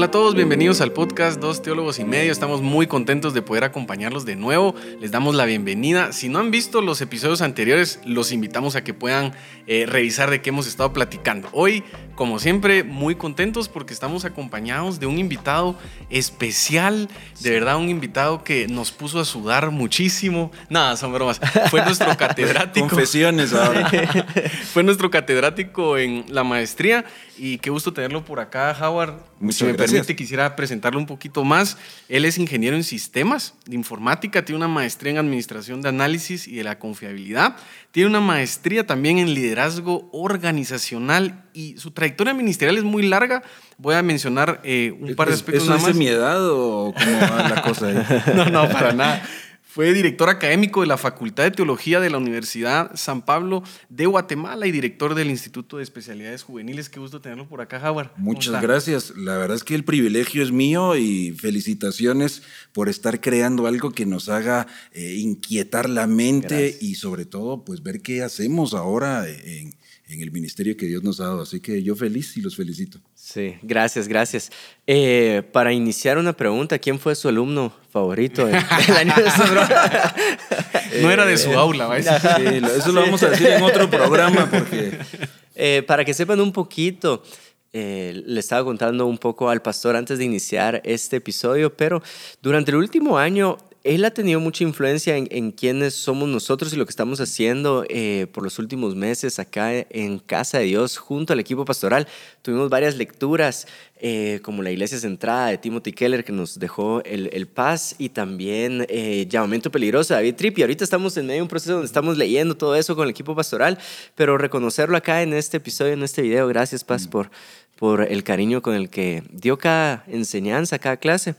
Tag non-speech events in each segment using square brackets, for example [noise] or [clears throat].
Hola a todos, bienvenidos al podcast Dos Teólogos y Medio. Estamos muy contentos de poder acompañarlos de nuevo. Les damos la bienvenida. Si no han visto los episodios anteriores, los invitamos a que puedan eh, revisar de qué hemos estado platicando. Hoy, como siempre, muy contentos porque estamos acompañados de un invitado especial. De verdad, un invitado que nos puso a sudar muchísimo. Nada, son bromas. Fue nuestro [laughs] catedrático. Confesiones ahora. [laughs] Fue nuestro catedrático en la maestría y qué gusto tenerlo por acá, Howard. Muchas si me gracias. permite, quisiera presentarlo un poquito más. Él es ingeniero en sistemas de informática, tiene una maestría en administración de análisis y de la confiabilidad. Tiene una maestría también en liderazgo organizacional y su trayectoria ministerial es muy larga. Voy a mencionar eh, un par de ¿Es- aspectos ¿Eso nada más. mi edad o cómo va la cosa ahí? [laughs] No, no, para nada. Fue director académico de la Facultad de Teología de la Universidad San Pablo de Guatemala y director del Instituto de Especialidades Juveniles. Qué gusto tenerlo por acá, Howard. ¿Cómo Muchas gracias. La verdad es que el privilegio es mío y felicitaciones por estar creando algo que nos haga eh, inquietar la mente Gracias. y sobre todo pues ver qué hacemos ahora en, en el ministerio que Dios nos ha dado. Así que yo feliz y los felicito. Sí, gracias, gracias. Eh, para iniciar una pregunta, ¿quién fue su alumno favorito del, [laughs] del año de su broma? No era de su aula, ¿va? Sí, eso lo vamos a decir en otro programa porque Eh, para que sepan un poquito, eh, le estaba contando un poco al pastor antes de iniciar este episodio, pero durante el último año él ha tenido mucha influencia en, en quiénes somos nosotros y lo que estamos haciendo eh, por los últimos meses acá en Casa de Dios junto al equipo pastoral. Tuvimos varias lecturas eh, como la Iglesia Centrada de Timothy Keller que nos dejó el, el Paz y también eh, Llamamiento Peligroso de David Tripp. Y ahorita estamos en medio de un proceso donde estamos leyendo todo eso con el equipo pastoral, pero reconocerlo acá en este episodio, en este video, gracias Paz por, por el cariño con el que dio cada enseñanza, cada clase.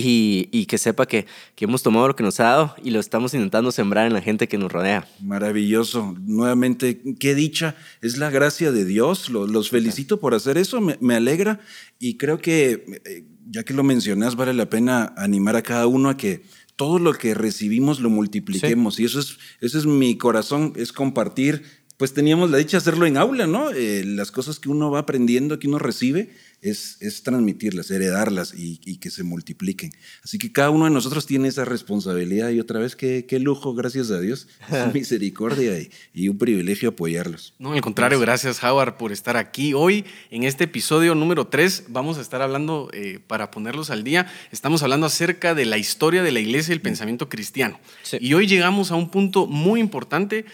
Y, y que sepa que, que hemos tomado lo que nos ha dado y lo estamos intentando sembrar en la gente que nos rodea. Maravilloso. Nuevamente, qué dicha. Es la gracia de Dios. Lo- Los, felicito por hacer eso. Me, me alegra. Y creo que, eh, ya que lo mencionas, vale la pena animar a cada uno a que todo lo que recibimos lo multipliquemos. Y eso es, eso es mi corazón, es compartir. Pues teníamos la dicha de hacerlo en aula, ¿no? Eh, las cosas que uno va aprendiendo, que uno recibe, es, es transmitirlas, heredarlas y, y que se multipliquen. Así que cada uno de nosotros tiene esa responsabilidad y otra vez, qué, qué lujo, gracias a Dios, [laughs] es misericordia y, y un privilegio apoyarlos. No, al contrario, gracias Howard por estar aquí. Hoy, en este episodio número 3, vamos a estar hablando, eh, para ponerlos al día, estamos hablando acerca de la historia de la iglesia y el pensamiento cristiano. Sí. Y hoy llegamos a un punto muy importante,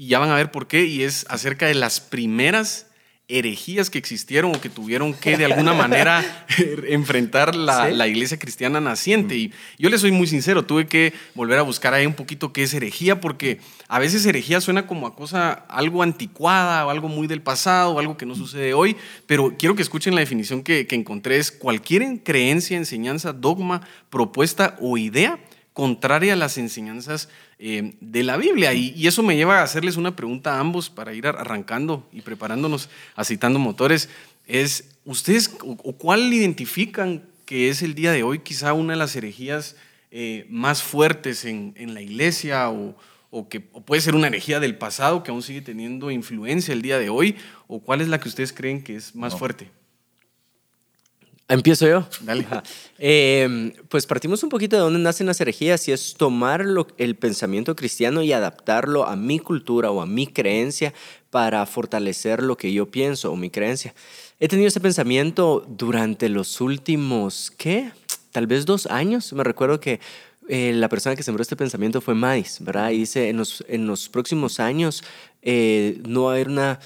y ya van a ver por qué, y es acerca de las primeras herejías que existieron o que tuvieron que de alguna manera [laughs] enfrentar la, Sí. la iglesia cristiana naciente. Y yo le soy muy sincero, tuve que volver a buscar ahí un poquito qué es herejía, porque a veces herejía suena como a cosa algo anticuada o algo muy del pasado o algo que no sucede hoy, pero quiero que escuchen la definición que, que encontré, es cualquier creencia, enseñanza, dogma, propuesta o idea contraria a las enseñanzas eh, de la Biblia. Y, y eso me lleva a hacerles una pregunta a ambos para ir arrancando y preparándonos, aceitando motores. Es, ¿ustedes o, o cuál identifican que es el día de hoy quizá una de las herejías eh, más fuertes en, en la iglesia o, o que o puede ser una herejía del pasado que aún sigue teniendo influencia el día de hoy? ¿O cuál es la que ustedes creen que es más fuerte? Empiezo yo. Dale. Eh, pues partimos un poquito de dónde nacen las herejías y es tomar lo- el pensamiento cristiano y adaptarlo a mi cultura o a mi creencia para fortalecer lo que yo pienso o mi creencia. He tenido ese pensamiento durante los últimos, ¿qué? Tal vez dos años. Me recuerdo que eh, la persona que sembró este pensamiento fue Madis, ¿verdad? Y dice, en los, en los próximos años eh, no va a haber una...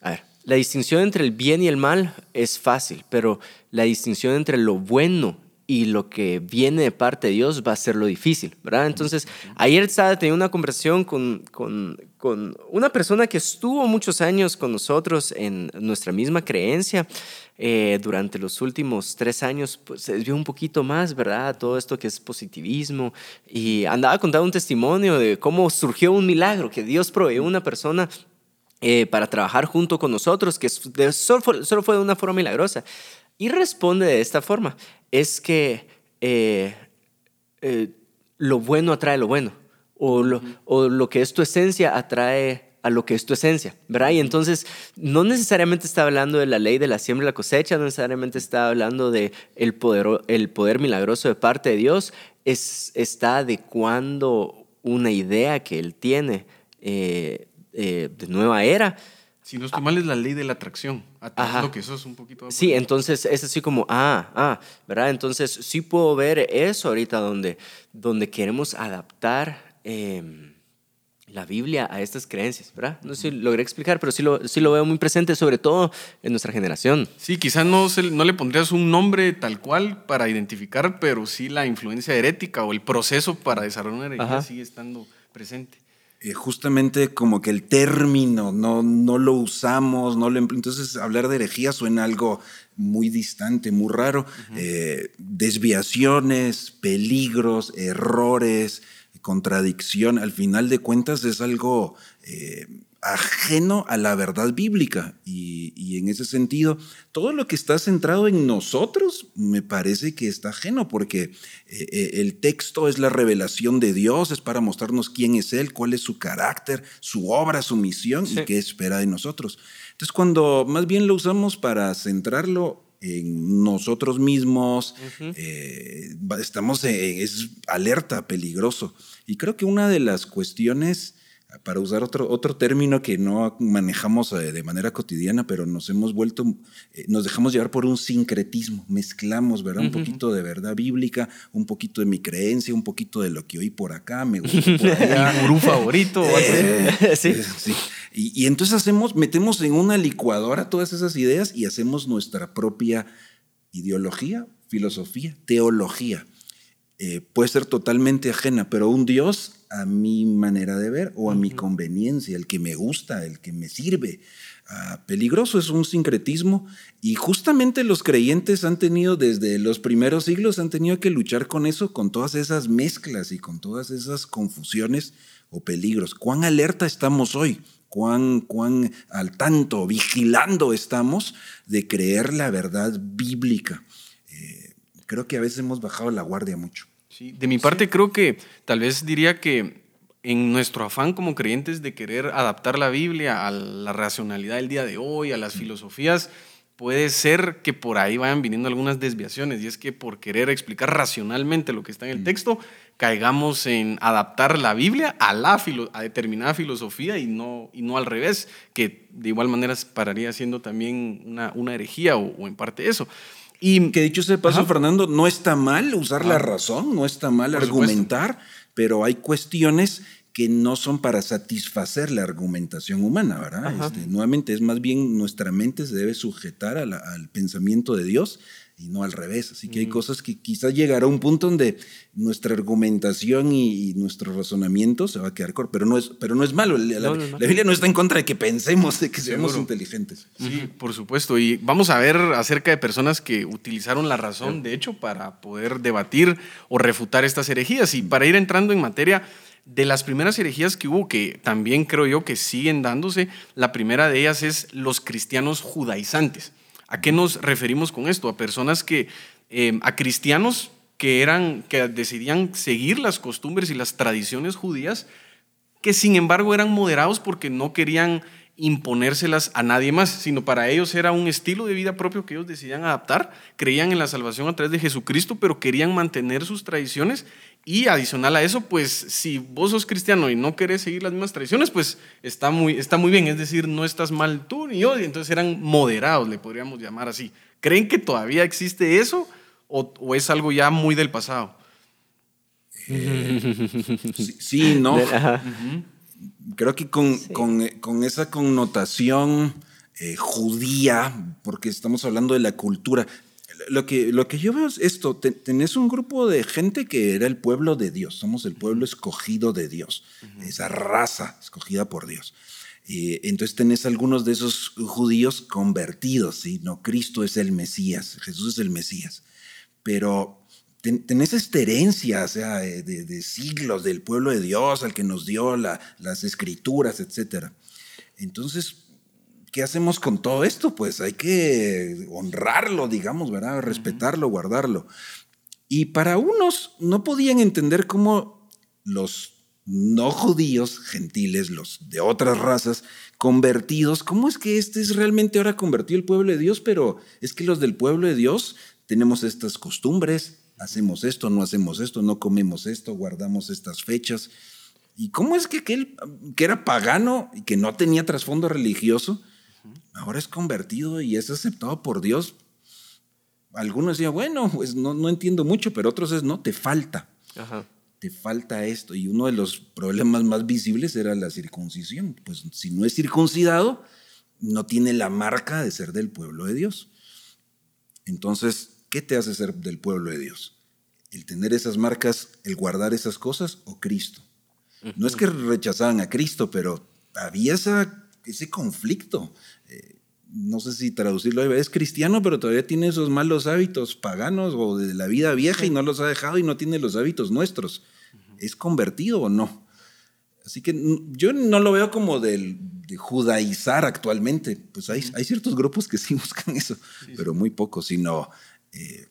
A ver, la distinción entre el bien y el mal es fácil, pero la distinción entre lo bueno y lo que viene de parte de Dios va a ser lo difícil, ¿verdad? Entonces, ayer estaba teniendo una conversación con, con, con una persona que estuvo muchos años con nosotros en nuestra misma creencia. eh, durante los últimos tres años, pues se desvió un poquito más, ¿verdad? Todo esto que es positivismo. Y andaba contando un testimonio de cómo surgió un milagro, que Dios proveyó una persona eh, para trabajar junto con nosotros, que solo, fue, solo fue de una forma milagrosa. Y responde de esta forma, es que eh, eh, lo bueno atrae lo bueno, o lo, o lo que es tu esencia atrae a lo que es tu esencia, ¿verdad? Y entonces no necesariamente está hablando de la ley de la siembra y la cosecha, no necesariamente está hablando de el poder, el poder milagroso de parte de Dios, es, está adecuando una idea que él tiene eh, eh, de nueva era. Si no estoy mal, es la ley de la atracción. Lo que eso es un poquito. Sí, entonces es así como, ah, ah, ¿verdad? Entonces sí puedo ver eso ahorita donde, donde queremos adaptar em, la Biblia a estas creencias, ¿verdad? No sé si logré explicar, pero sí lo, sí lo veo muy presente, sobre todo en nuestra generación. Sí, quizás no, se- no le pondrías un nombre tal cual para identificar, pero sí la influencia herética o el proceso para desarrollar una herejía sigue estando presente. Eh, justamente como que el término no, no lo usamos, no lo entonces hablar de herejía suena algo muy distante, muy raro. Eh, desviaciones, peligros, errores, contradicción, al final de cuentas es algo eh, ajeno a la verdad bíblica y, y en ese sentido todo lo que está centrado en nosotros me parece que está ajeno porque eh, eh, el texto es la revelación de Dios, es para mostrarnos quién es Él, cuál es su carácter, su obra, su misión Sí. y qué espera de nosotros. Entonces cuando más bien lo usamos para centrarlo en nosotros mismos, eh, estamos en, es alerta, peligroso. Y creo que una de las cuestiones, para usar otro, otro término que no manejamos eh, de manera cotidiana, pero nos hemos vuelto, eh, nos dejamos llevar por un sincretismo, mezclamos, ¿verdad? Un poquito de verdad bíblica, un poquito de mi creencia, un poquito de lo que oí por acá, me gustó [laughs] por allá. Mi gurú favorito. Eh, [laughs] Sí. sí. Y, y entonces hacemos, metemos en una licuadora todas esas ideas y hacemos nuestra propia ideología, filosofía, teología. Eh, puede ser totalmente ajena, pero un Dios a mi manera de ver o a mi conveniencia, el que me gusta, el que me sirve. Ah, peligroso es un sincretismo y justamente los creyentes han tenido desde los primeros siglos, han tenido que luchar con eso, con todas esas mezclas y con todas esas confusiones o peligros. ¿Cuán alerta estamos hoy? ¿Cuán, cuán al tanto, vigilando estamos de creer la verdad bíblica? Creo que a veces hemos bajado la guardia mucho. Sí, de mi parte creo que tal vez diría que en nuestro afán como creyentes de querer adaptar la Biblia a la racionalidad del día de hoy, a las filosofías, puede ser que por ahí vayan viniendo algunas desviaciones y es que por querer explicar racionalmente lo que está en el texto, caigamos en adaptar la Biblia a, la filo- a determinada filosofía y no, y no al revés, que de igual manera pararía siendo también una, una herejía o, o en parte eso. Y Que dicho sea de paso, Ajá. Fernando, no está mal usar la razón, no está mal supuesto. argumentar, pero hay cuestiones que no son para satisfacer la argumentación humana, ¿verdad? Este, nuevamente, es más bien nuestra mente se debe sujetar a la- al pensamiento de Dios y no al revés. Así que hay cosas que quizás llegará a un punto donde nuestra argumentación y, y nuestro razonamiento se va a quedar corto, pero no es, pero no es malo. La, la- No, no, no. la Biblia no está en contra de que pensemos, de que seamos inteligentes. Sí, por supuesto. Y vamos a ver acerca de personas que utilizaron la razón, de hecho, para poder debatir o refutar estas herejías. Y para ir entrando en materia, de las primeras herejías que hubo, que también creo yo que siguen dándose, la primera de ellas es los cristianos judaizantes. ¿A qué nos referimos con esto? A personas que, eh, a cristianos que eran, que decidían seguir las costumbres y las tradiciones judías, que sin embargo eran moderados porque no querían imponérselas a nadie más, sino para ellos era un estilo de vida propio que ellos decidían adaptar, creían en la salvación a través de Jesucristo, pero querían mantener sus tradiciones y adicional a eso, pues si vos sos cristiano y no querés seguir las mismas tradiciones, pues está muy, está muy bien, es decir, no estás mal tú ni yo, y entonces eran moderados, le podríamos llamar así. ¿Creen que todavía existe eso o, o es algo ya muy del pasado? Sí, sí, [laughs] no. Creo que con, con, eh, con esa connotación eh, judía, porque estamos hablando de la cultura, lo que, lo que yo veo es esto, te- tenés un grupo de gente que era el pueblo de Dios, somos el pueblo escogido de Dios, esa raza escogida por Dios. Eh, entonces tenés algunos de esos judíos convertidos, ¿sí? No, Cristo es el Mesías, Jesús es el Mesías. Pero ten- tenés esta herencia, o sea, de, de- de siglos del pueblo de Dios, al que nos dio la- las escrituras, etc. Entonces, ¿qué hacemos con todo esto? Pues hay que honrarlo, digamos, ¿verdad? Respetarlo, guardarlo. Y para unos no podían entender cómo los no judíos, gentiles, los de otras razas, convertidos. ¿Cómo es que este es realmente ahora convertido el pueblo de Dios? Pero es que los del pueblo de Dios tenemos estas costumbres, hacemos esto, no hacemos esto, no comemos esto, guardamos estas fechas. ¿Y cómo es que aquel que era pagano y que no tenía trasfondo religioso, ahora es convertido y es aceptado por Dios? Algunos decían, bueno, pues no, no entiendo mucho, pero otros es, no, te falta. Ajá te falta esto. Y uno de los problemas más visibles era la circuncisión. Pues si no es circuncidado, no tiene la marca de ser del pueblo de Dios. Entonces, ¿qué te hace ser del pueblo de Dios? ¿El tener esas marcas, el guardar esas cosas o Cristo? No es que rechazaban a Cristo, pero había esa, ese conflicto. Eh, no sé si traducirlo, es cristiano, pero todavía tiene esos malos hábitos paganos o de la vida vieja y no los ha dejado y no tiene los hábitos nuestros. ¿Es convertido o no? Así que yo no lo veo como de judaizar actualmente. Pues hay, hay, ciertos grupos que sí [laughs] buscan eso, pero muy pocos, sino eh,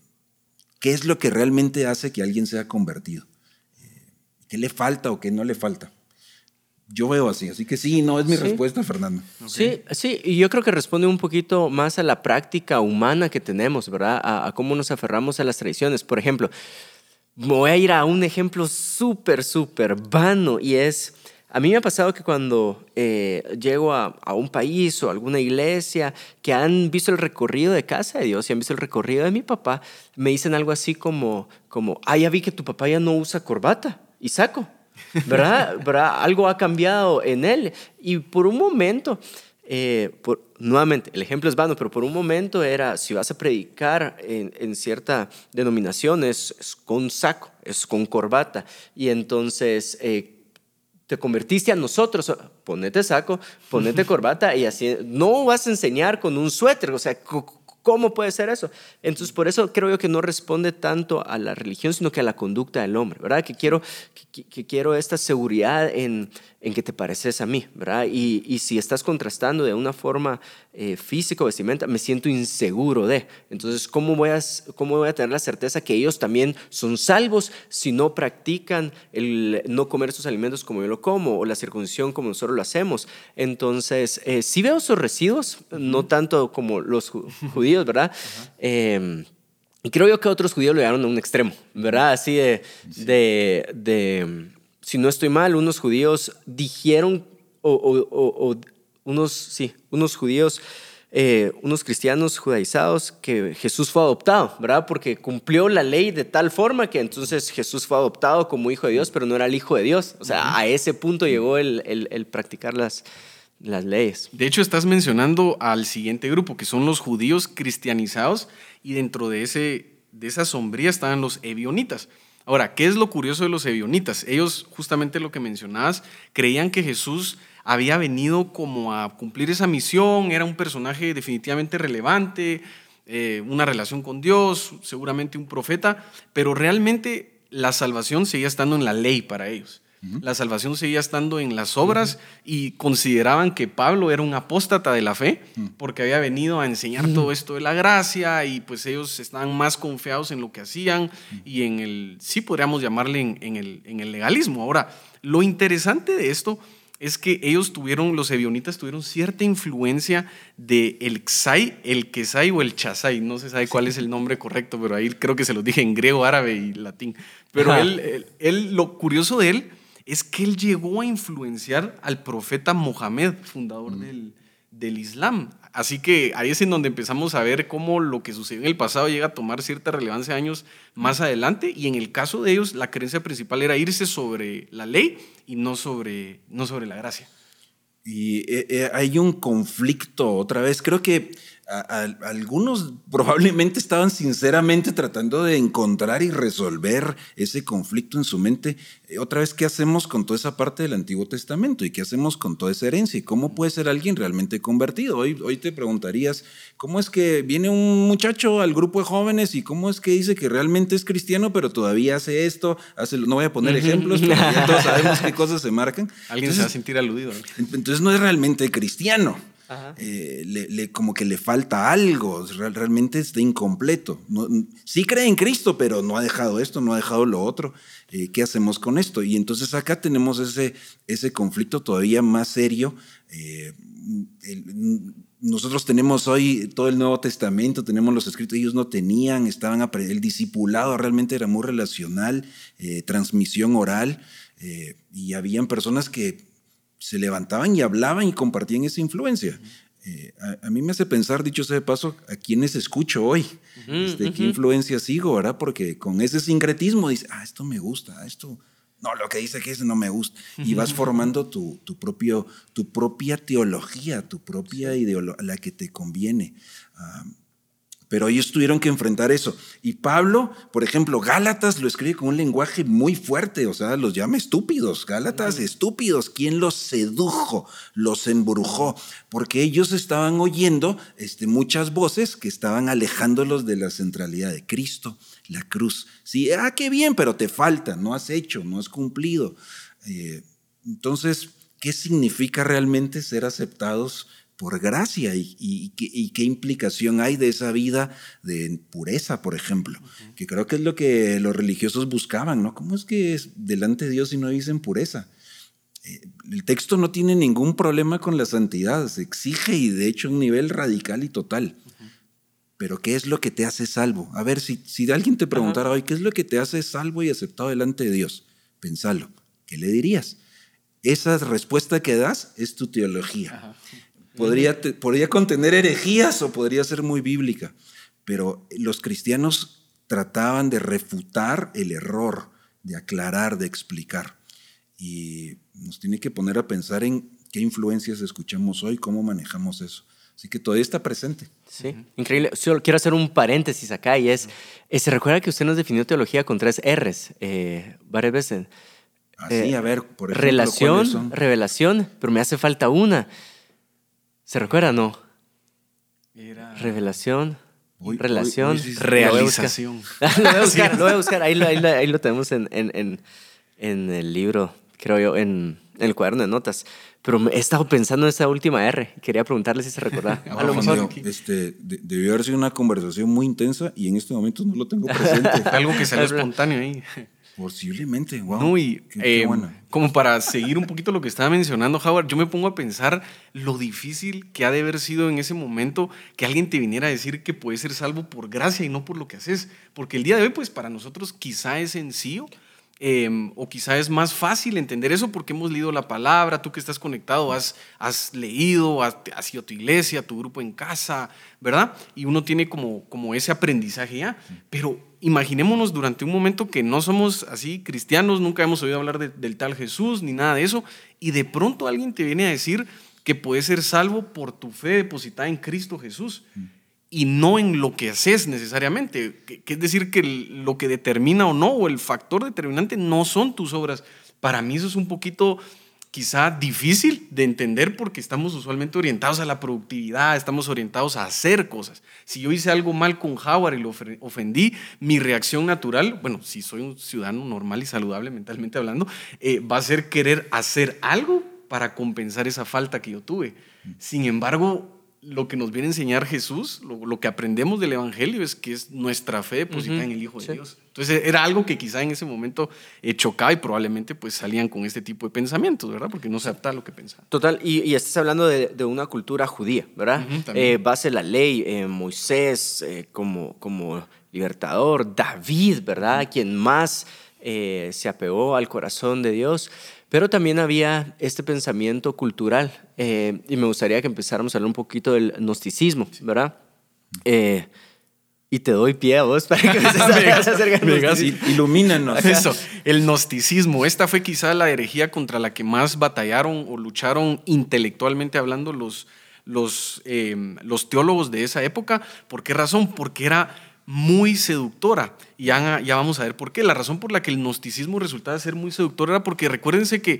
qué es lo que realmente hace que alguien sea convertido. Eh, ¿Qué le falta o qué no le falta? Yo veo así, así que sí, no es mi respuesta, Fernando. Sí, sí, y yo creo que responde un poquito más a la práctica humana que tenemos, ¿verdad? A, cómo nos aferramos a las tradiciones. Por ejemplo, voy a ir a un ejemplo súper, súper vano y es, a mí me ha pasado que cuando eh, llego a, a, un país o alguna iglesia que han visto el recorrido de casa de Dios y han visto el recorrido de mi papá, me dicen algo así como, como, ah, ya vi que tu papá ya no usa corbata y saco. ¿Verdad? ¿verdad? Algo ha cambiado en él. Y por un momento, eh, por, nuevamente, el ejemplo es vano, pero por un momento era, si vas a predicar en, en cierta denominación, es, con saco, es con corbata. Y entonces... Eh, te convertiste a nosotros, ponete saco, ponete [laughs] corbata y así, no vas a enseñar con un suéter, o sea, ¿Cómo puede ser eso? Entonces, por eso creo yo que no responde tanto a la religión, sino que a la conducta del hombre, ¿verdad? Que quiero, que, quiero esta seguridad en, en, que te pareces a mí, ¿verdad? Y, y si estás contrastando de una forma eh, física o vestimenta, me siento inseguro de. Entonces, ¿cómo voy, a, ¿cómo voy a tener la certeza que ellos también son salvos si no practican el no comer esos alimentos como yo lo como o la circuncisión como nosotros lo hacemos? Entonces, eh, sí veo esos residuos, no tanto como los judíos ¿verdad? [laughs] Em, y creo yo que otros judíos lo llevaron a un extremo, ¿verdad? Así de, de, si no estoy mal, unos judíos dijeron, o, unos, sí, unos judíos, eh, unos cristianos judaizados, que Jesús fue adoptado, ¿verdad? Porque cumplió la ley de tal forma que entonces Jesús fue adoptado como hijo de Dios, pero no era el hijo de Dios. O sea, a ese punto llegó el, el, el practicar las, las leyes. De hecho, estás mencionando al siguiente grupo, que son los judíos cristianizados, y dentro de, ese, de esa sombría estaban los ebionitas. Ahora, ¿qué es lo curioso de los ebionitas? Ellos, justamente lo que mencionabas, creían que Jesús había venido como a cumplir esa misión, era un personaje definitivamente relevante, eh, una relación con Dios, seguramente un profeta, pero realmente la salvación seguía estando en la ley para ellos. La salvación seguía estando en las obras y consideraban que Pablo era un apóstata de la fe porque había venido a enseñar todo esto de la gracia y pues ellos estaban más confiados en lo que hacían y en el, sí podríamos llamarle en, el, en el legalismo. Ahora, lo interesante de esto es que ellos tuvieron, los ebionitas tuvieron cierta influencia de el Xai, el Kesai o el Chasai, no se sabe cuál es el nombre correcto, pero ahí creo que se los dije en griego, árabe y latín. Pero él, él, lo curioso de él es que él llegó a influenciar al profeta Mohammed, fundador del, del, Islam. Así que ahí es en donde empezamos a ver cómo lo que sucedió en el pasado llega a tomar cierta relevancia años más adelante. Y en el caso de ellos, la creencia principal era irse sobre la ley y no sobre, no sobre la gracia. Y eh, eh, hay un conflicto otra vez. Creo que algunos probablemente estaban sinceramente tratando de encontrar y resolver ese conflicto en su mente. Eh, otra vez, ¿qué hacemos con toda esa parte del Antiguo Testamento? ¿Y qué hacemos con toda esa herencia? ¿Y cómo puede ser alguien realmente convertido? Hoy, hoy te preguntarías, ¿cómo es que viene un muchacho al grupo de jóvenes y cómo es que dice que realmente es cristiano, pero todavía hace esto? Hace, no voy a poner ejemplos, pero ya todos sabemos qué [laughs] cosas se marcan. Alguien se va a sentir aludido. Entonces no es realmente cristiano. Eh, le, como que le falta algo, realmente está incompleto. sí cree en Cristo, pero no ha dejado esto, no ha dejado lo otro. Eh, ¿Qué hacemos con esto? Y entonces acá tenemos ese, ese conflicto todavía más serio. Eh, nosotros tenemos hoy todo el Nuevo Testamento, tenemos los escritos, ellos no tenían, estaban el discipulado realmente era muy relacional, transmisión oral, y habían personas que se levantaban y hablaban y compartían esa influencia. Eh, a, mí me hace pensar, dicho sea de paso, a quiénes escucho hoy, de este, qué influencia sigo, ¿verdad? Porque con ese sincretismo dice, ah, esto me gusta, ah, esto, no, lo que dice que ese no me gusta. Y vas formando tu, tu, propio, tu propia teología, tu propia ideología, la que te conviene. Ah, pero ellos tuvieron que enfrentar eso. Y Pablo, por ejemplo, Gálatas lo escribe con un lenguaje muy fuerte, o sea, los llama estúpidos. Gálatas, estúpidos. ¿Quién los sedujo? Los embrujó. Porque ellos estaban oyendo este, muchas voces que estaban alejándolos de la centralidad de Cristo, la cruz. Sí, ah, qué bien, pero te falta, no has hecho, no has cumplido. Eh, entonces, ¿qué significa realmente ser aceptados? Por gracia y, qué implicación hay de esa vida de pureza, por ejemplo, que creo que es lo que los religiosos buscaban, ¿no? ¿Cómo es que es delante de Dios si no dicen pureza? Eh, el texto no tiene ningún problema con la santidad, se exige y de hecho un nivel radical y total. Pero ¿qué es lo que te hace salvo? A ver, si, si alguien te preguntara hoy, ¿qué es lo que te hace salvo y aceptado delante de Dios? Pensalo, ¿qué le dirías? Esa respuesta que das es tu teología. Podría, podría contener herejías o podría ser muy bíblica, pero los cristianos trataban de refutar el error, de aclarar, de explicar. Y nos tiene que poner a pensar en qué influencias escuchamos hoy, cómo manejamos eso. Así que todavía está presente. Sí, increíble. Solo quiero hacer un paréntesis acá y es, eh, se recuerda que usted nos definió teología con tres R's eh, varias veces. Así, ah, eh, a ver, por ejemplo, Relación, revelación, pero me hace falta una. ¿Se recuerda no? Era... Revelación. relación, realización. Lo voy a [laughs] buscar, lo voy a buscar. Ahí, lo tenemos en, en, en, el libro, creo yo, en, el cuaderno de notas. Pero he estado pensando en esa última R. Quería preguntarle si se recordaba. [laughs] a lo mejor. Este, debió haber sido una conversación muy intensa y en este momento no lo tengo presente. [laughs] Algo que salió espontáneo ahí. Posiblemente, wow. Eh, como para seguir un poquito lo que estaba mencionando Howard, yo me pongo a pensar lo difícil que ha de haber sido en ese momento que alguien te viniera a decir que puedes ser salvo por gracia y no por lo que haces. Porque el día de hoy, pues para nosotros quizá es sencillo, Em, o quizá es más fácil entender eso porque hemos leído la palabra, tú que estás conectado has, has leído, has, has, ido a tu iglesia, a tu grupo en casa, ¿verdad? Y uno tiene como, como ese aprendizaje ya. Pero imaginémonos durante un momento que no somos así cristianos, nunca hemos oído hablar del tal Jesús ni nada de eso, y de pronto alguien te viene a decir que puedes ser salvo por tu fe depositada en Cristo Jesús y no en lo que haces necesariamente. Que, es decir, que lo que determina o no, o el factor determinante, no son tus obras. Para mí eso es un poquito quizá difícil de entender porque estamos usualmente orientados a la productividad, estamos orientados a hacer cosas. Si yo hice algo mal con Howard y lo ofendí, mi reacción natural, bueno, si soy un ciudadano normal y saludable mentalmente hablando, eh, va a ser querer hacer algo para compensar esa falta que yo tuve. Sin embargo, lo que nos viene a enseñar Jesús, lo, que aprendemos del Evangelio es que es nuestra fe depositada en el Hijo de Dios. Entonces era algo que quizá en ese momento eh, chocaba y probablemente pues salían con este tipo de pensamientos, ¿verdad? Porque no se adapta lo que pensaban. Total, y, estás hablando de, una cultura judía, ¿verdad? Eh, base la ley, eh, Moisés como, como libertador, David, ¿verdad? Quien más se apegó al corazón de Dios. Pero también había este pensamiento cultural eh, y me gustaría que empezáramos a hablar un poquito del gnosticismo, ¿verdad? Eh, y te doy pie a vos para que me [laughs] Ilumínanos. Eso, el gnosticismo. Esta fue quizá la herejía contra la que más batallaron o lucharon intelectualmente hablando los, los, eh, los teólogos de esa época. ¿Por qué razón? Porque era muy seductora. Y ya, vamos a ver por qué. La razón por la que el gnosticismo resultaba ser muy seductor era porque recuérdense que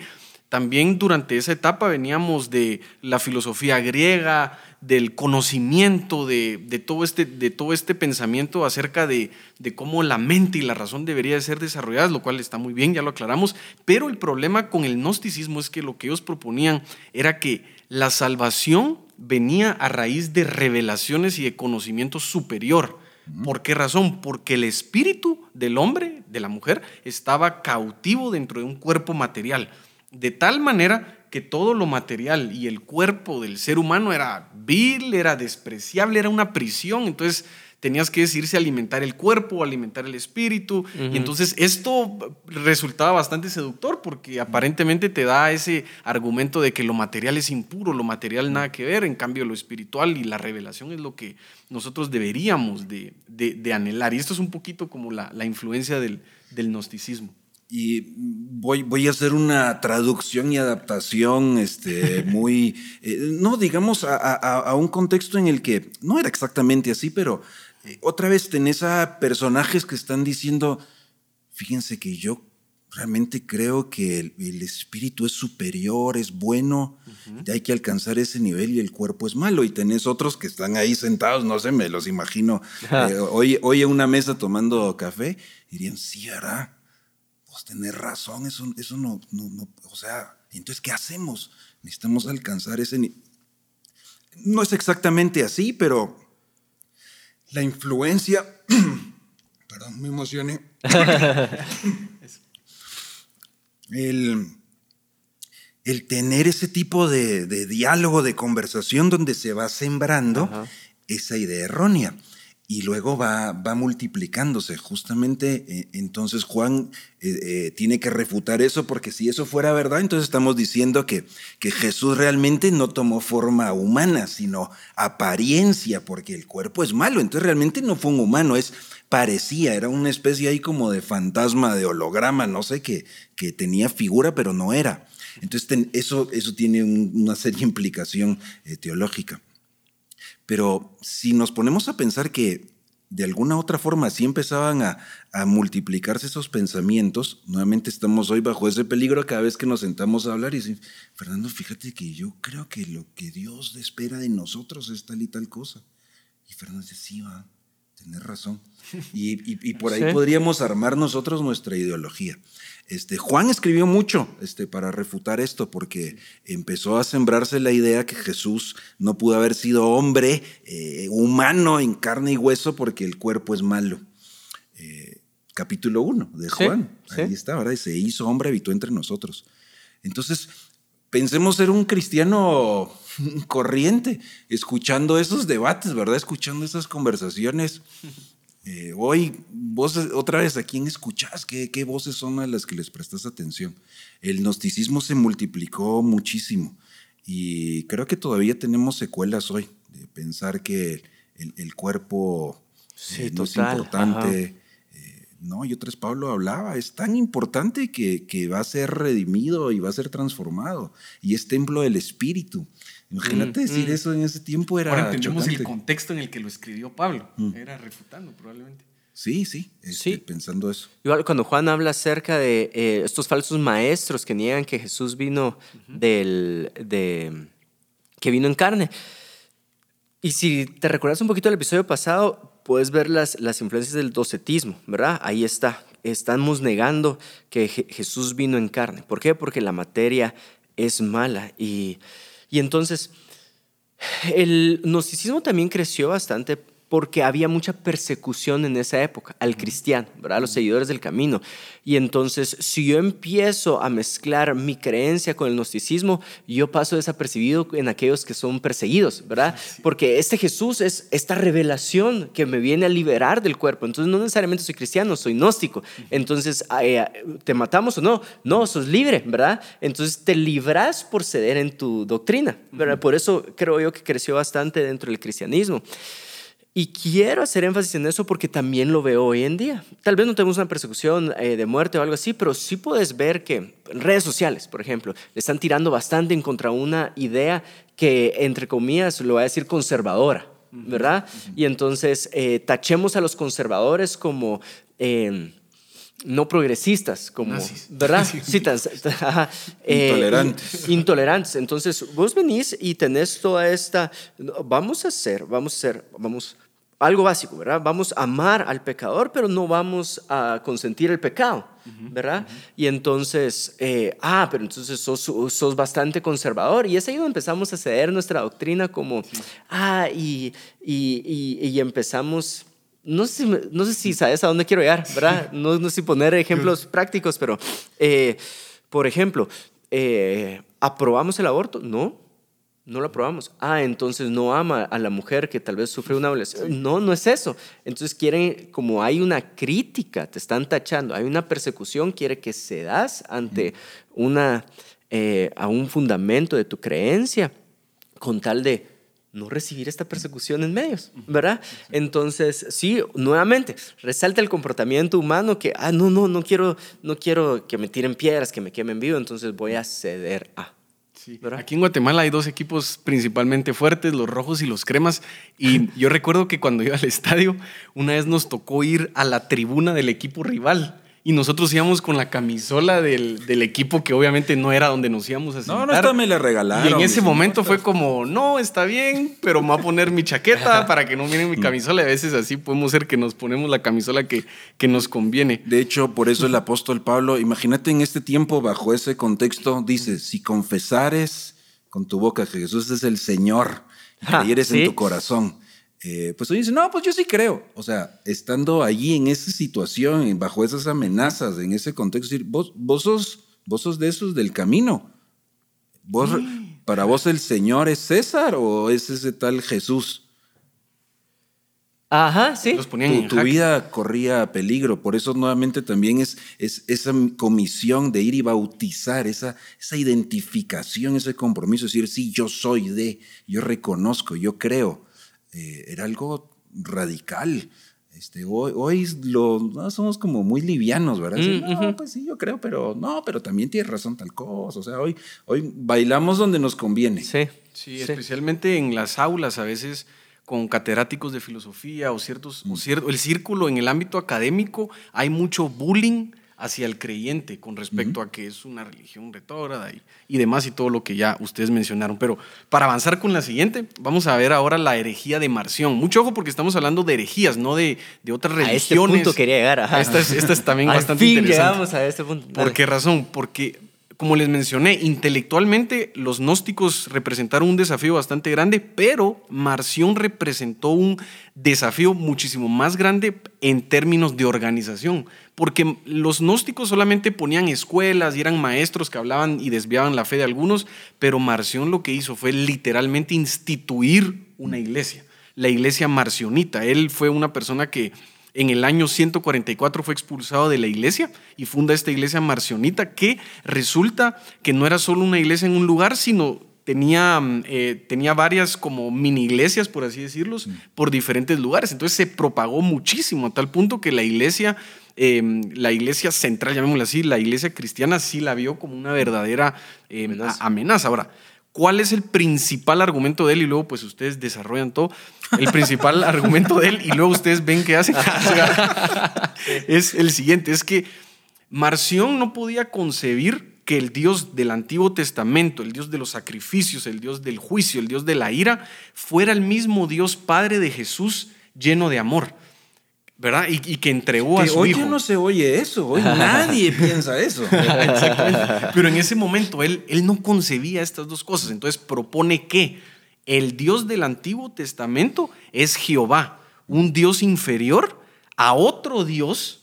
también durante esa etapa veníamos de la filosofía griega, del conocimiento, de, todo, este, de todo este pensamiento acerca de, de, cómo la mente y la razón debería ser desarrolladas, lo cual está muy bien, ya lo aclaramos. Pero el problema con el gnosticismo es que lo que ellos proponían era que la salvación venía a raíz de revelaciones y de conocimiento superior. ¿Por qué razón? Porque el espíritu del hombre, de la mujer, estaba cautivo dentro de un cuerpo material. De tal manera que todo lo material y el cuerpo del ser humano era vil, era despreciable, era una prisión. Entonces tenías que decidirse alimentar el cuerpo, alimentar el espíritu. Y entonces esto resultaba bastante seductor porque aparentemente te da ese argumento de que lo material es impuro, lo material nada que ver, en cambio lo espiritual y la revelación es lo que nosotros deberíamos de, anhelar. Y esto es un poquito como la, influencia del, gnosticismo. Y voy, voy, a hacer una traducción y adaptación este, [laughs] muy, eh, no digamos, a, a, un contexto en el que no era exactamente así, pero eh, otra vez tenés a personajes que están diciendo, fíjense que yo realmente creo que el, espíritu es superior, es bueno, hay que alcanzar ese nivel y el cuerpo es malo. Y tenés otros que están ahí sentados, no sé, me los imagino, eh, hoy, hoy en una mesa tomando café, dirían, sí, ¿verdad? Pues tenés razón, eso, eso no, no, no, o sea, entonces, ¿qué hacemos? Necesitamos alcanzar ese nivel. No es exactamente así, pero la influencia, [clears throat] perdón, me emocioné. [laughs] el, el, tener ese tipo de, diálogo, de conversación donde se va sembrando esa idea errónea y luego va, va multiplicándose. Justamente eh, entonces Juan eh, eh, tiene que refutar eso porque si eso fuera verdad, entonces estamos diciendo que, que Jesús realmente no tomó forma humana, sino apariencia, porque el cuerpo es malo. Entonces realmente no fue un humano, es parecía, era una especie ahí como de fantasma, de holograma, no sé, que, que tenía figura, pero no era. Entonces eso, eso tiene una seria implicación teológica. Pero si nos ponemos a pensar que de alguna otra forma sí empezaban a, multiplicarse esos pensamientos, nuevamente estamos hoy bajo ese peligro cada vez que nos sentamos a hablar y decir, Fernando, fíjate que yo creo que lo que Dios espera de nosotros es tal y tal cosa. Y Fernando dice, sí, va, tenés razón. Y, por ahí podríamos armar nosotros nuestra ideología. Este, Juan escribió mucho este, para refutar esto, porque empezó a sembrarse la idea que Jesús no pudo haber sido hombre, eh, humano en carne y hueso, porque el cuerpo es malo. Eh, capítulo 1 de Juan, ahí está, ¿verdad? Y se hizo hombre, habitó entre nosotros. Entonces, pensemos ser un cristiano [laughs] corriente, escuchando esos debates, ¿verdad? Escuchando esas conversaciones. Eh, hoy, vos otra vez, ¿a quién escuchás? ¿Qué, ¿Qué, voces son a las que les prestas atención? El gnosticismo se multiplicó muchísimo y creo que todavía tenemos secuelas hoy de pensar que el, cuerpo eh, no es importante. Eh, no, y otra vez Pablo hablaba, es tan importante que, que va a ser redimido y va a ser transformado y es templo del espíritu. Imagínate mm, decir mm. eso en ese tiempo era. Ahora entendemos el contexto en el que lo escribió Pablo. Mm. Era refutando, probablemente. Sí, sí, este, pensando eso. Igual cuando Juan habla acerca de eh, estos falsos maestros que niegan que Jesús vino del, de, que vino en carne. Y si te recuerdas un poquito del episodio pasado, puedes ver las, las influencias del docetismo, ¿verdad? Ahí está. Estamos negando que Jesús vino en carne. ¿Por qué? Porque la materia es mala y y entonces, el gnosticismo también creció bastante porque había mucha persecución en esa época al cristiano, ¿verdad? Los seguidores del camino. Y entonces, si yo empiezo a mezclar mi creencia con el gnosticismo, yo paso desapercibido en aquellos que son perseguidos, ¿verdad? Porque este Jesús es esta revelación que me viene a liberar del cuerpo. Entonces, no necesariamente soy cristiano, soy gnóstico. Entonces, eh, ¿te matamos o no? No, sos libre, ¿verdad? Entonces, te libras por ceder en tu doctrina, ¿verdad? Por eso creo yo que creció bastante dentro del cristianismo. Y quiero hacer énfasis en eso porque también lo veo hoy en día. Tal vez no tenemos una persecución eh, de muerte o algo así, pero sí puedes ver que en redes sociales, por ejemplo, le están tirando bastante en contra una idea que, entre comillas, lo voy a decir conservadora, ¿verdad? Y entonces eh, tachemos a los conservadores como... Eh, no progresistas, como, [laughs] ¿verdad? Sí, [laughs] intolerantes. [laughs] intolerantes. Entonces, vos venís y tenés toda esta, vamos a hacer, vamos a hacer, vamos algo básico, ¿verdad? Vamos a amar al pecador, pero no vamos a consentir el pecado. ¿verdad? Y entonces, eh, ah, pero entonces sos, sos, bastante conservador. Y es ahí donde empezamos a ceder nuestra doctrina como, ah, y, y, y, empezamos... No sé, no sé si sabes a dónde quiero llegar, ¿verdad? No, no sé si poner ejemplos prácticos, pero, eh, por ejemplo, eh, ¿aprobamos el aborto? No, no lo aprobamos. Ah, entonces no ama a la mujer que tal vez sufre una violación. No, no es eso. Entonces quieren, como hay una crítica, te están tachando, hay una persecución, quiere que cedas ante una, eh, a un fundamento de tu creencia con tal de no recibir esta persecución en medios, ¿verdad? Entonces, sí, nuevamente, resalta el comportamiento humano que, ah, no, no, no quiero, no quiero que me tiren piedras, que me quemen vivo, entonces voy a ceder a. Aquí en Guatemala hay dos equipos principalmente fuertes, los rojos y los cremas. Y yo recuerdo que cuando iba al estadio, una vez nos tocó ir a la tribuna del equipo rival y nosotros íbamos con la camisola del, del, equipo que obviamente no era donde nos íbamos a sentar. No, no, esta me la regalaron. Y en ese momento fue como, no, está bien, pero me voy a poner mi chaqueta [laughs] para que no miren mi camisola. Y a veces así podemos ser que nos ponemos la camisola que, que nos conviene. De hecho, por eso el apóstol Pablo, imagínate en este tiempo, bajo ese contexto, dice, si confesares con tu boca que Jesús es el Señor y eres en tu corazón eh, pues hoy dice, no, pues yo sí creo. O sea, estando allí en esa situación, bajo esas amenazas, en ese contexto, vos, vos, sos, vos sos de esos del camino. Vos, ¿Para vos el Señor es César o es ese tal Jesús? Ajá, sí. tu, vida corría peligro, por eso nuevamente también es, es, esa comisión de ir y bautizar, esa, esa identificación, ese compromiso, decir, sí, yo soy de, yo reconozco, yo creo. Eh, era algo radical. Este, hoy, hoy lo, somos como muy livianos, ¿verdad? Mm, no, pues sí, yo creo, pero no, pero también tiene razón tal cosa. O sea, hoy, hoy bailamos donde nos conviene. Sí, sí, especialmente en las aulas, a veces con catedráticos de filosofía o ciertos, o mm. cierto, el círculo en el ámbito académico, hay mucho bullying hacia el creyente con respecto a que es una religión retrógrada y, y, demás y todo lo que ya ustedes mencionaron. Pero para avanzar con la siguiente, vamos a ver ahora la herejía de Marción. Mucho ojo porque estamos hablando de herejías, no de, de otras religiones. A este punto quería llegar. Esta, es, esta es también [laughs] bastante fin interesante. llegamos a este punto. ¿Por qué razón? Porque como les mencioné, intelectualmente los gnósticos representaron un desafío bastante grande, pero Marción representó un desafío muchísimo más grande en términos de organización, porque los gnósticos solamente ponían escuelas y eran maestros que hablaban y desviaban la fe de algunos, pero Marción lo que hizo fue literalmente instituir una iglesia, la iglesia marcionita. Él fue una persona que en el año 144 fue expulsado de la iglesia y funda esta iglesia marcionita que resulta que no era solo una iglesia en un lugar, sino tenía, mm, eh, tenía varias como mini iglesias, por así decirlos, por diferentes lugares. Entonces se propagó muchísimo a tal punto que la iglesia, em, la iglesia central, llamémosla así, la iglesia cristiana sí la vio como una verdadera em, amenaza. amenaza. Ahora, ¿Cuál es el principal argumento de él? Y luego, pues ustedes desarrollan todo. El principal argumento de él, y luego ustedes ven qué hacen. [laughs] es el siguiente: es que Marción no podía concebir que el Dios del Antiguo Testamento, el Dios de los sacrificios, el Dios del juicio, el Dios de la ira, fuera el mismo Dios Padre de Jesús lleno de amor. ¿verdad? Y, que entregó a su hoy hijo. Hoy no se oye eso, hoy [laughs] nadie piensa eso. Exactamente. Pero en ese momento él, él no concebía estas dos cosas, entonces propone que el Dios del Antiguo Testamento es Jehová, un Dios inferior a otro Dios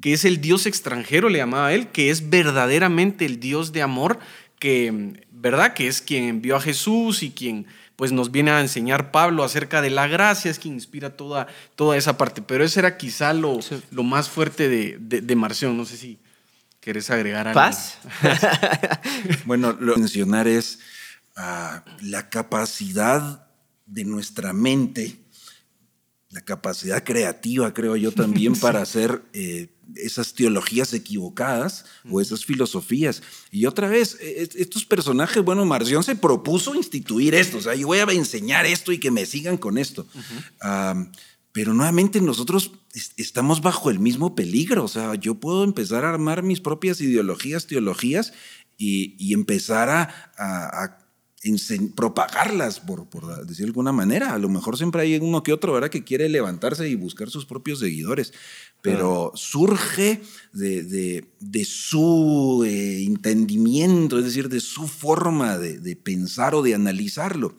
que es el Dios extranjero, le llamaba él, que es verdaderamente el Dios de amor, que, ¿verdad? Que es quien envió a Jesús y quien pues nos viene a enseñar Pablo acerca de la gracia, es quien inspira toda, toda esa parte. Pero ese era quizá lo, lo más fuerte de, de, Marción. No sé si querés agregar algo. ¿Paz? [laughs] bueno, lo que mencionar es ah, la capacidad de nuestra mente, la capacidad creativa, creo yo también, [laughs] para hacer eh, esas teologías equivocadas o esas filosofías. Y otra vez, e, e, estos personajes, bueno, Marción se propuso instituir esto, o sea, yo voy a enseñar esto y que me sigan con esto. pero nuevamente nosotros estamos bajo el mismo peligro, o sea, yo puedo empezar a armar mis propias ideologías, teologías y, empezar a, propagarlas, por, por decir de alguna manera. A lo mejor siempre hay uno que otro, ¿verdad?, que quiere levantarse y buscar sus propios seguidores, pero surge de, de, su eh, entendimiento, es decir, de su forma de, de pensar o de analizarlo.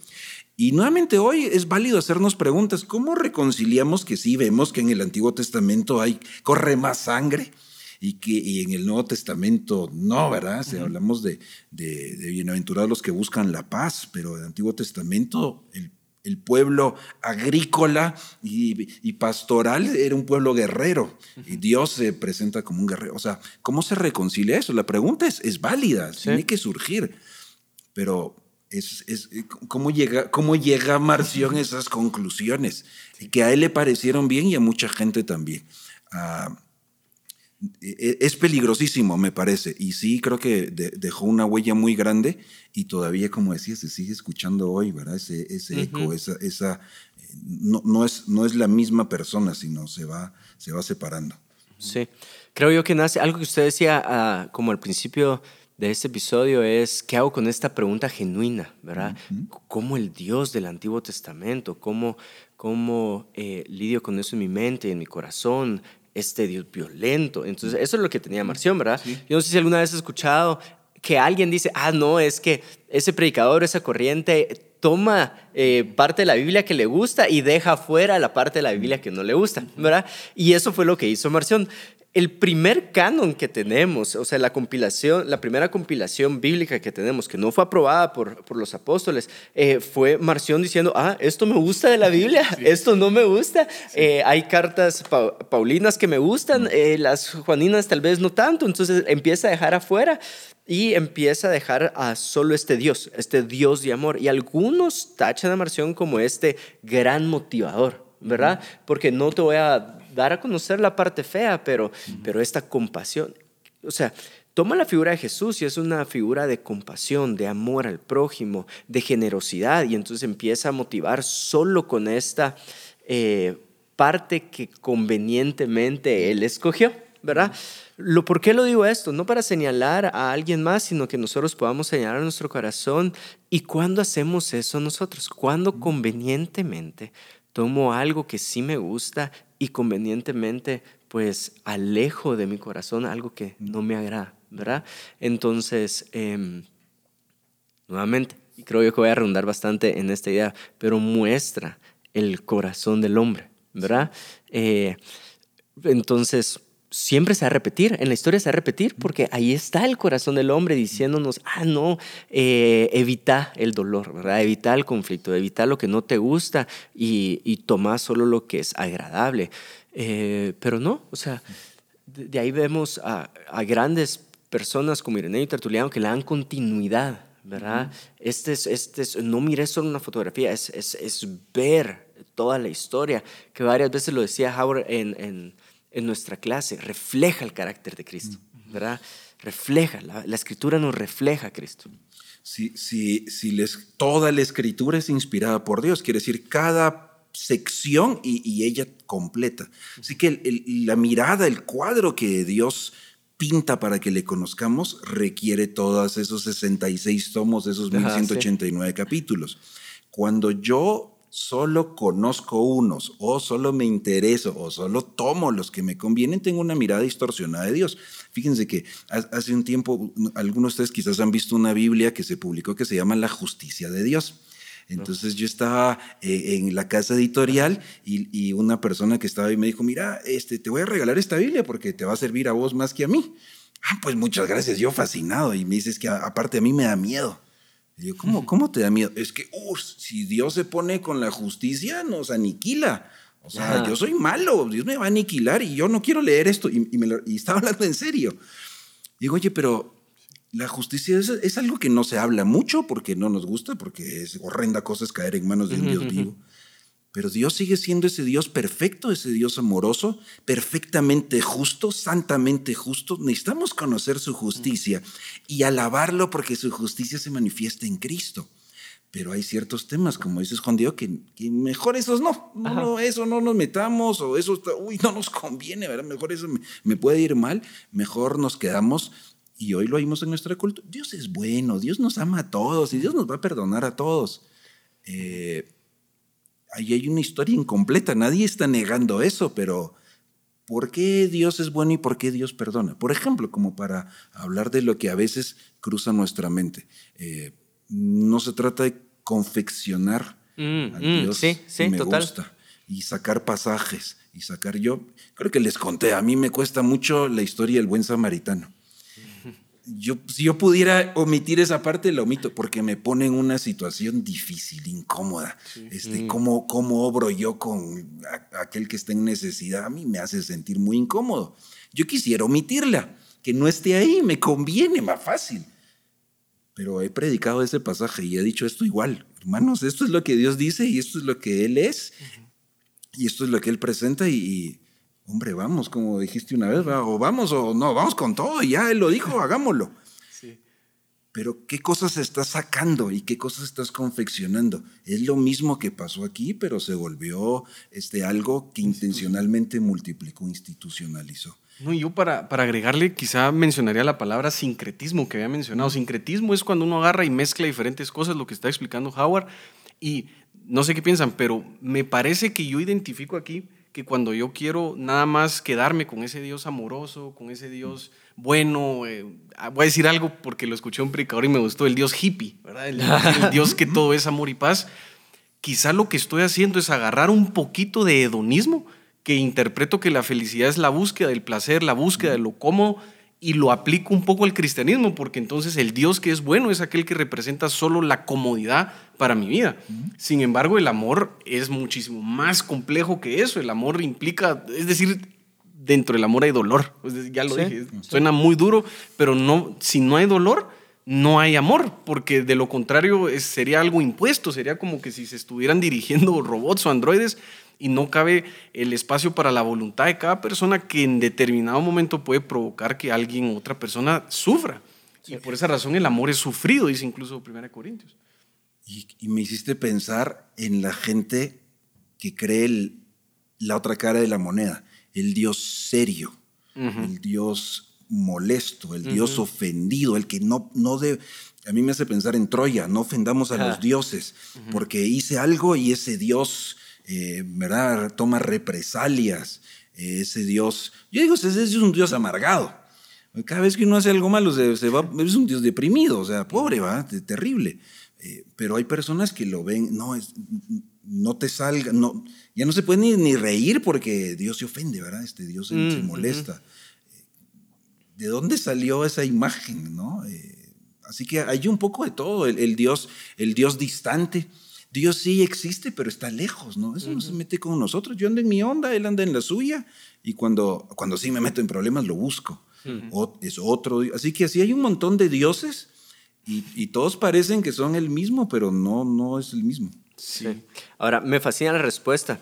Y nuevamente hoy es válido hacernos preguntas, ¿cómo reconciliamos que sí vemos que en el Antiguo Testamento hay, corre más sangre? Y que en el Nuevo Testamento no, ¿verdad? Si hablamos de, de, bienaventurados los que buscan la paz, pero en el Antiguo Testamento el, el pueblo agrícola y, pastoral era un pueblo guerrero y Dios se presenta como un guerrero. O sea, ¿cómo se reconcilia eso? La pregunta es, es válida, tiene que surgir, pero es, es, ¿cómo, llega, ¿cómo llega Marción a [laughs] esas conclusiones? Que a él le parecieron bien y a mucha gente también. Ah, es peligrosísimo, me parece. Y sí, creo que dejó una huella muy grande y todavía, como decía, se sigue escuchando hoy, ¿verdad? Ese, ese eco, esa... esa no, no, es, no es la misma persona, sino se va, se va separando. Sí, creo yo que nace, algo que usted decía ah, como al principio de este episodio es, ¿qué hago con esta pregunta genuina, verdad? ¿Cómo el Dios del Antiguo Testamento, cómo, cómo eh, lidio con eso en mi mente, en mi corazón, este Dios violento. Entonces, eso es lo que tenía Marción, ¿verdad? Yo no sé si alguna vez has escuchado que alguien dice, ah, no, es que ese predicador, esa corriente toma eh, parte de la Biblia que le gusta y deja fuera la parte de la Biblia que no le gusta, ¿verdad? Y eso fue lo que hizo Marción. El primer canon que tenemos, o sea, la compilación, la primera compilación bíblica que tenemos, que no fue aprobada por, por los apóstoles, eh, fue Marción diciendo, ah, esto me gusta de la Biblia, [laughs] esto no me gusta. Eh, hay cartas paulinas que me gustan, las juaninas tal vez no tanto, entonces empieza a dejar afuera y empieza a dejar a solo este Dios, este Dios de amor. Y algunos tachan a Marción como este gran motivador, ¿verdad? Porque no te voy a dar a conocer la parte fea, pero, pero esta compasión. O sea, toma la figura de Jesús y es una figura de compasión, de amor al prójimo, de generosidad, y entonces empieza a motivar solo con esta eh, parte que convenientemente Él escogió, ¿verdad? Lo, ¿Por qué lo digo esto? No para señalar a alguien más, sino que nosotros podamos señalar a nuestro corazón. ¿Y cuándo hacemos eso nosotros? ¿Cuándo convenientemente tomo algo que sí me gusta y convenientemente pues alejo de mi corazón algo que no me agrada, ¿verdad? Entonces, em, nuevamente, y creo yo que voy a redundar bastante en esta idea, pero muestra el corazón del hombre, ¿verdad? Eh, entonces, siempre se va a repetir, en la historia se va a repetir, porque ahí está el corazón del hombre diciéndonos, ah, no, eh, evita el dolor, ¿verdad? Evita el conflicto, evita lo que no te gusta y, y toma solo lo que es agradable. Eh, pero no, o sea, de, ahí vemos a, grandes personas como Ireneo y Tertuliano que le dan continuidad, ¿verdad? Este es, este es, no mires solo una fotografía, es, es, es, ver toda la historia, que varias veces lo decía Howard en, en en nuestra clase, refleja el carácter de Cristo, ¿verdad? Refleja, la, escritura nos refleja a Cristo. Si, si, si les, toda la escritura es inspirada por Dios, quiere decir cada sección y, ella completa. Así que la mirada, el cuadro que Dios pinta para que le conozcamos requiere todos esos 66 tomos, esos 1189 capítulos. Cuando yo solo conozco unos o solo me intereso o solo tomo los que me convienen, tengo una mirada distorsionada de Dios. Fíjense que hace un tiempo, algunos de ustedes quizás han visto una Biblia que se publicó que se llama La Justicia de Dios. Entonces yo estaba eh, en la casa editorial y, una persona que estaba ahí me dijo, mira, este, te voy a regalar esta Biblia porque te va a servir a vos más que a mí. Ah, pues muchas gracias, yo fascinado. Y me dices que aparte a mí me da miedo. Y yo, ¿cómo, ¿cómo te da miedo? Es que, uff, si Dios se pone con la justicia, nos aniquila. O sea, yo soy malo, Dios me va a aniquilar y yo no quiero leer esto. Y, me estaba hablando en serio. Digo, oye, pero la justicia es, es, algo que no se habla mucho porque no nos gusta, porque es horrenda cosa es caer en manos de un Dios vivo. Pero Dios sigue siendo ese Dios perfecto, ese Dios amoroso, perfectamente justo, santamente justo. Necesitamos conocer su justicia y alabarlo porque su justicia se manifiesta en Cristo. Pero hay ciertos temas, como dices Juan Diego, que, mejor esos no, no, eso no nos metamos o eso uy, no nos conviene, ¿verdad? mejor eso me, me puede ir mal, mejor nos quedamos y hoy lo oímos en nuestra cultura. Dios es bueno, Dios nos ama a todos y Dios nos va a perdonar a todos. Eh, ahí hay una historia incompleta, nadie está negando eso, pero ¿por qué Dios es bueno y por qué Dios perdona? Por ejemplo, como para hablar de lo que a veces cruza nuestra mente. Eh, no se trata de confeccionar Mm, a mm, Dios sí, sí, me total. gusta y sacar pasajes y sacar yo creo que les conté a mí me cuesta mucho la historia del buen samaritano yo si yo pudiera omitir esa parte la omito porque me pone en una situación difícil incómoda este Mm. cómo cómo obro yo con a- aquel que está en necesidad a mí me hace sentir muy incómodo yo quisiera omitirla que no esté ahí me conviene más fácil pero he predicado ese pasaje y he dicho esto igual. Hermanos, esto es lo que Dios dice y esto es lo que Él es. Y esto es lo que Él presenta y, y, hombre, vamos, como dijiste una vez, ¿verdad? o vamos o no, vamos con todo, y ya Él lo dijo, hagámoslo. [laughs] Sí. Pero ¿qué cosas estás sacando y qué cosas estás confeccionando? Es lo mismo que pasó aquí, pero se volvió este, algo que intencionalmente multiplicó, institucionalizó. No, y yo para, para agregarle quizá mencionaría la palabra sincretismo que había mencionado. Sincretismo es cuando uno agarra y mezcla diferentes cosas, lo que está explicando Howard. Y no sé qué piensan, pero me parece que yo identifico aquí que cuando yo quiero nada más quedarme con ese Dios amoroso, con ese Dios bueno, eh, voy a decir algo porque lo escuché un predicador y me gustó, el Dios hippie, ¿verdad? El, el Dios que [laughs] todo es amor y paz. Quizá lo que estoy haciendo es agarrar un poquito de hedonismo que interpreto que la felicidad es la búsqueda del placer, la búsqueda de lo cómodo, y lo aplico un poco al cristianismo, porque entonces el Dios que es bueno es aquel que representa solo la comodidad para mi vida. Sin embargo, el amor es muchísimo más complejo que eso. El amor implica, es decir, dentro del amor hay dolor. Ya lo Sí. dije, suena muy duro, pero no, si no hay dolor, no hay amor, porque de lo contrario es- sería algo impuesto, sería como que si se estuvieran [laughs] dirigiendo robots o androides y no cabe el espacio para la voluntad de cada persona que en determinado momento puede provocar que alguien, otra persona, sufra. Y por esa razón el amor es sufrido, dice incluso 1 Corintios. Y, y me hiciste pensar en la gente que cree el- la otra cara de la moneda, el Dios serio, el Dios molesto, el Dios ofendido, el que no, no debe... A mí me hace pensar en Troya, no ofendamos a los dioses, porque hice algo y ese Dios, eh, ¿verdad? Toma represalias, eh, ese Dios... Yo digo, ese es un Dios amargado. Cada vez que uno hace algo malo, se, se va, es un Dios deprimido, o sea, pobre, va, Te- terrible. Eh, pero hay personas que lo ven, no, es, no te salga, no, ya no se puede ni, ni reír porque Dios se ofende, ¿verdad? Este Dios se, Mm, se molesta. Eh, ¿De dónde salió esa imagen, no? Eh, así que hay un poco de todo, el, el Dios, el Dios distante. Dios sí existe, pero está lejos, ¿no? Eso no se mete con nosotros. Yo ando en mi onda, él anda en la suya, y cuando, cuando sí me meto en problemas lo busco. O- es otro. Así que así hay un montón de dioses y, y todos parecen que son el mismo, pero no, no es el mismo. Sí. Ahora, me fascina la respuesta.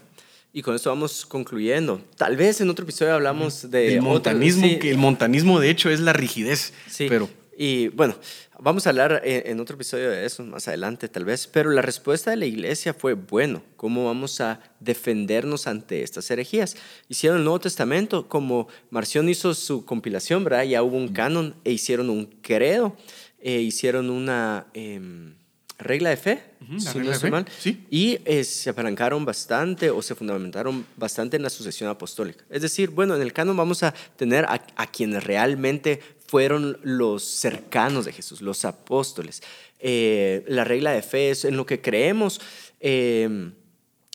Y con esto vamos concluyendo. Tal vez en otro episodio hablamos de... El montanismo, sí, que el montanismo de hecho es la rigidez. Sí, Pero y bueno, vamos a hablar en, en otro episodio de eso más adelante tal vez, pero la respuesta de la iglesia fue, bueno, ¿cómo vamos a defendernos ante estas herejías? Hicieron el Nuevo Testamento, como Marción hizo su compilación, ¿verdad? Ya hubo un canon e hicieron un credo, e hicieron una em, regla de fe, la si regla no de fe, mal, sí. y eh, se apalancaron bastante o se fundamentaron bastante en la sucesión apostólica. Es decir, bueno, en el canon vamos a tener a, a quienes realmente fueron los cercanos de Jesús, los apóstoles. Eh, la regla de fe es en lo que creemos. eh,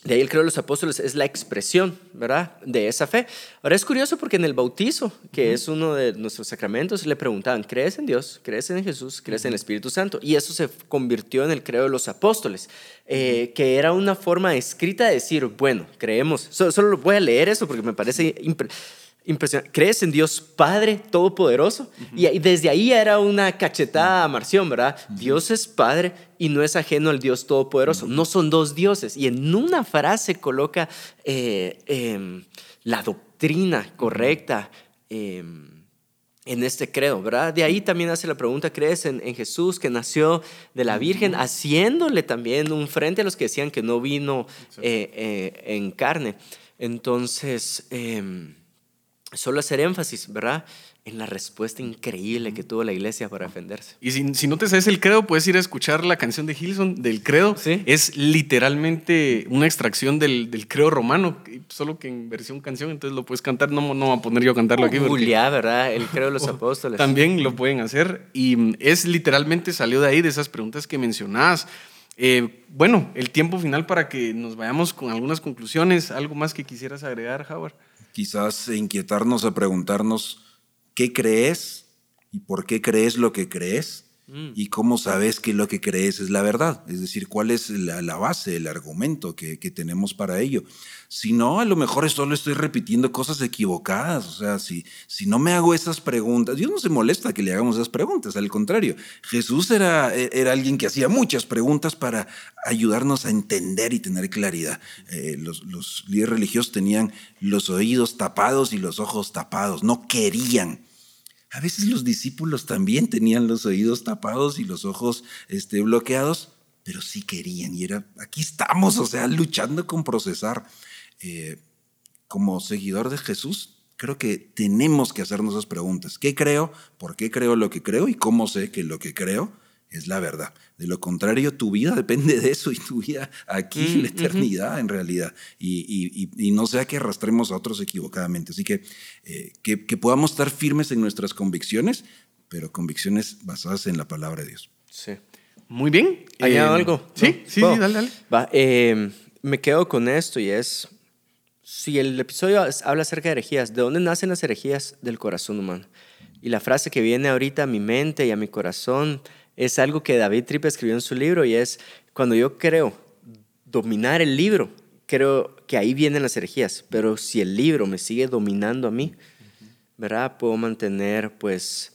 de ahí el creo de los apóstoles es la expresión, ¿verdad? De esa fe. Ahora es curioso porque en el bautizo, que es uno de nuestros sacramentos, le preguntaban, ¿crees en Dios? ¿Crees en Jesús? ¿Crees en el Espíritu Santo? Y eso se convirtió en el creo de los apóstoles, eh, que era una forma escrita de decir, bueno, creemos. So- solo voy a leer eso porque me parece impresionante. ¿Crees en Dios Padre Todopoderoso? Y desde ahí era una cachetada a Marción, ¿verdad? Dios es Padre y no es ajeno al Dios Todopoderoso. No son dos dioses. Y en una frase coloca eh, em, la doctrina correcta. em, en este credo, ¿verdad? De ahí también hace la pregunta, ¿crees en, en Jesús que nació de la Virgen? Haciéndole también un frente a los que decían que no vino eh, eh, en carne. Entonces, em, solo hacer énfasis, ¿verdad? en la respuesta increíble que tuvo la iglesia para defenderse. Y si, si, no te sabes el credo, puedes ir a escuchar la canción de Hilson del credo. ¿Sí? Es literalmente una extracción del, del, credo romano, solo que en versión canción, entonces lo puedes cantar. No, no voy a poner yo a cantarlo aquí. Porque, Julia, ¿verdad? El credo de los [laughs] apóstoles. También lo pueden hacer. Y es literalmente, salió de ahí, de esas preguntas que mencionabas. Eh, bueno, el tiempo final para que nos vayamos con algunas conclusiones. ¿Algo más que quisieras agregar, Howard? Quizás inquietarnos a preguntarnos qué crees y por qué crees lo que crees mm. y cómo sabes que lo que crees es la verdad. Es decir, cuál es la, base, el argumento que, tenemos para ello. Si no, a lo mejor solo estoy repitiendo cosas equivocadas. O sea, si, si no me hago esas preguntas, Dios no se molesta que le hagamos esas preguntas. Al contrario, Jesús era, era alguien que hacía muchas preguntas para ayudarnos a entender y tener claridad. Eh, los líderes religiosos tenían los oídos tapados y los ojos tapados. No querían a veces los discípulos también tenían los oídos tapados y los ojos este, bloqueados, pero sí querían y era, aquí estamos, o sea, luchando con procesar. Eh, como seguidor de Jesús, creo que tenemos que hacernos esas preguntas. ¿Qué creo? ¿Por qué creo lo que creo? ¿Y cómo sé que lo que creo es la verdad. De lo contrario, tu vida [laughs] depende de eso y tu vida aquí en la eternidad en realidad. Y, y, no sea que arrastremos a otros equivocadamente. Así que, eh, que, que, podamos estar firmes en nuestras convicciones, pero convicciones basadas en la palabra de Dios. Sí. Muy bien. ¿Hay eh, algo? Sí, sí, sí, dale, dale. Va, eh, me quedo con esto y es, si el episodio habla acerca de herejías, ¿de dónde nacen las herejías? Del corazón humano. Y la frase que viene ahorita a mi mente y a mi corazón es algo que David Tripp escribió en su libro y es cuando yo creo dominar el libro, creo que ahí vienen las herejías, pero si el libro me sigue dominando a mí, ¿verdad? Puedo mantener pues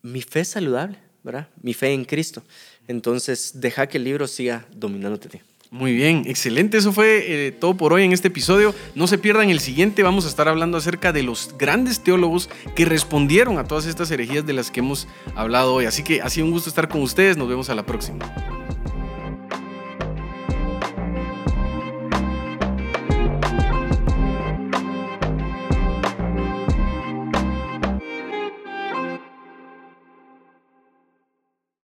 mi fe saludable, ¿verdad? Mi fe en Cristo. Entonces, deja que el libro siga dominándote. Muy bien, excelente. Eso fue eh, todo por hoy en este episodio. No se pierdan el siguiente. Vamos a estar hablando acerca de los grandes teólogos que respondieron a todas estas herejías de las que hemos hablado hoy. Así que ha sido un gusto estar con ustedes. Nos vemos a la próxima.